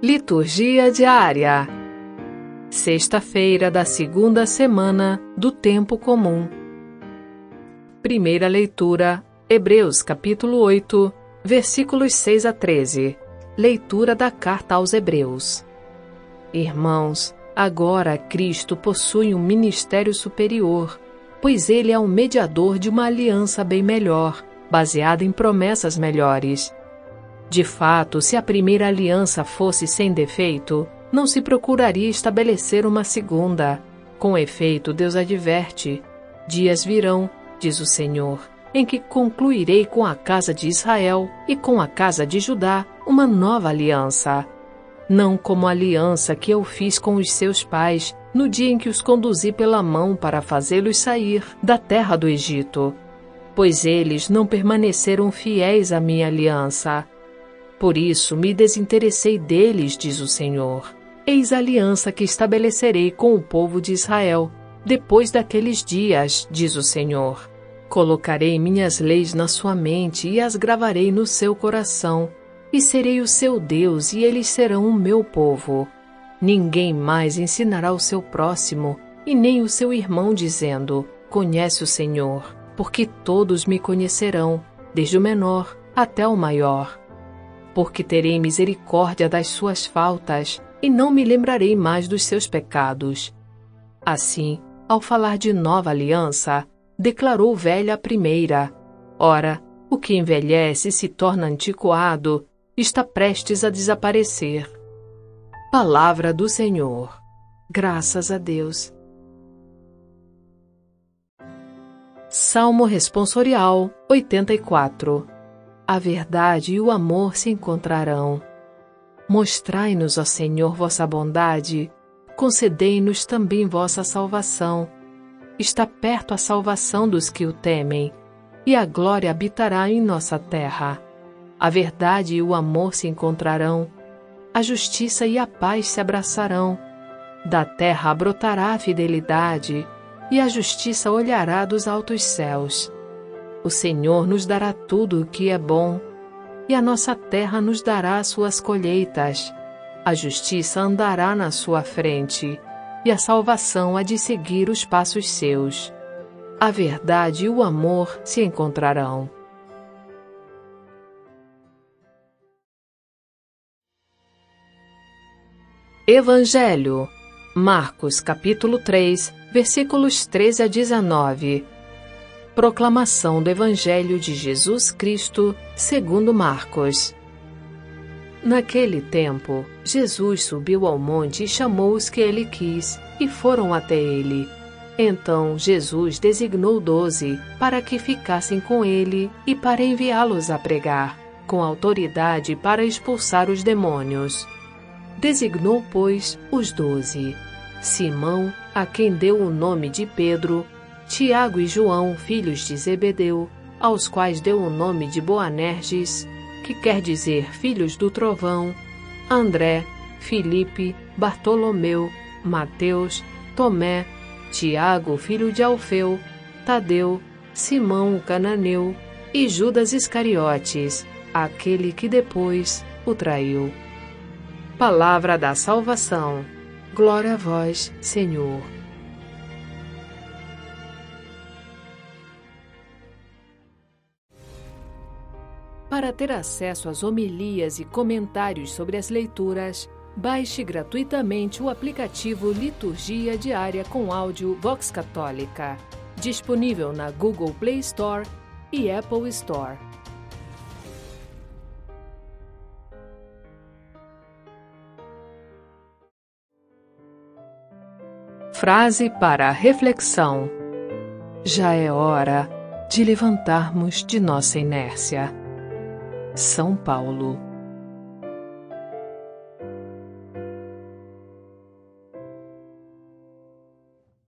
Liturgia diária. Sexta-feira da segunda semana do tempo comum. Primeira leitura: Hebreus capítulo 8, versículos 6 a 13. Leitura da carta aos Hebreus. Irmãos, agora Cristo possui um ministério superior, pois ele é um mediador de uma aliança bem melhor, baseada em promessas melhores de fato, se a primeira aliança fosse sem defeito, não se procuraria estabelecer uma segunda. Com efeito, Deus adverte: Dias virão, diz o Senhor, em que concluirei com a casa de Israel e com a casa de Judá uma nova aliança. Não como a aliança que eu fiz com os seus pais no dia em que os conduzi pela mão para fazê-los sair da terra do Egito, pois eles não permaneceram fiéis à minha aliança por isso me desinteressei deles, diz o Senhor. Eis a aliança que estabelecerei com o povo de Israel, depois daqueles dias, diz o Senhor. Colocarei minhas leis na sua mente e as gravarei no seu coração, e serei o seu Deus e eles serão o meu povo. Ninguém mais ensinará o seu próximo, e nem o seu irmão, dizendo: Conhece o Senhor, porque todos me conhecerão, desde o menor até o maior porque terei misericórdia das suas faltas e não me lembrarei mais dos seus pecados. Assim, ao falar de nova aliança, declarou velha a primeira. Ora, o que envelhece e se torna antiquado está prestes a desaparecer. Palavra do Senhor. Graças a Deus. Salmo Responsorial 84 a verdade e o amor se encontrarão. Mostrai-nos, ó Senhor, vossa bondade, concedei-nos também vossa salvação. Está perto a salvação dos que o temem, e a glória habitará em nossa terra. A verdade e o amor se encontrarão, a justiça e a paz se abraçarão. Da terra brotará a fidelidade, e a justiça olhará dos altos céus. O Senhor nos dará tudo o que é bom, e a nossa terra nos dará suas colheitas. A justiça andará na sua frente, e a salvação há de seguir os passos seus. A verdade e o amor se encontrarão. Evangelho, Marcos capítulo 3, versículos 13 a 19 Proclamação do Evangelho de Jesus Cristo, segundo Marcos. Naquele tempo, Jesus subiu ao monte e chamou os que ele quis, e foram até ele. Então Jesus designou doze para que ficassem com ele e para enviá-los a pregar, com autoridade para expulsar os demônios. Designou, pois, os doze: Simão, a quem deu o nome de Pedro, Tiago e João, filhos de Zebedeu, aos quais deu o nome de Boanerges, que quer dizer filhos do trovão, André, Filipe, Bartolomeu, Mateus, Tomé, Tiago, filho de Alfeu, Tadeu, Simão o cananeu e Judas Iscariotes, aquele que depois o traiu. Palavra da salvação. Glória a vós, Senhor. Para ter acesso às homilias e comentários sobre as leituras, baixe gratuitamente o aplicativo Liturgia Diária com áudio Vox Católica, disponível na Google Play Store e Apple Store. Frase para reflexão: Já é hora de levantarmos de nossa inércia. São Paulo.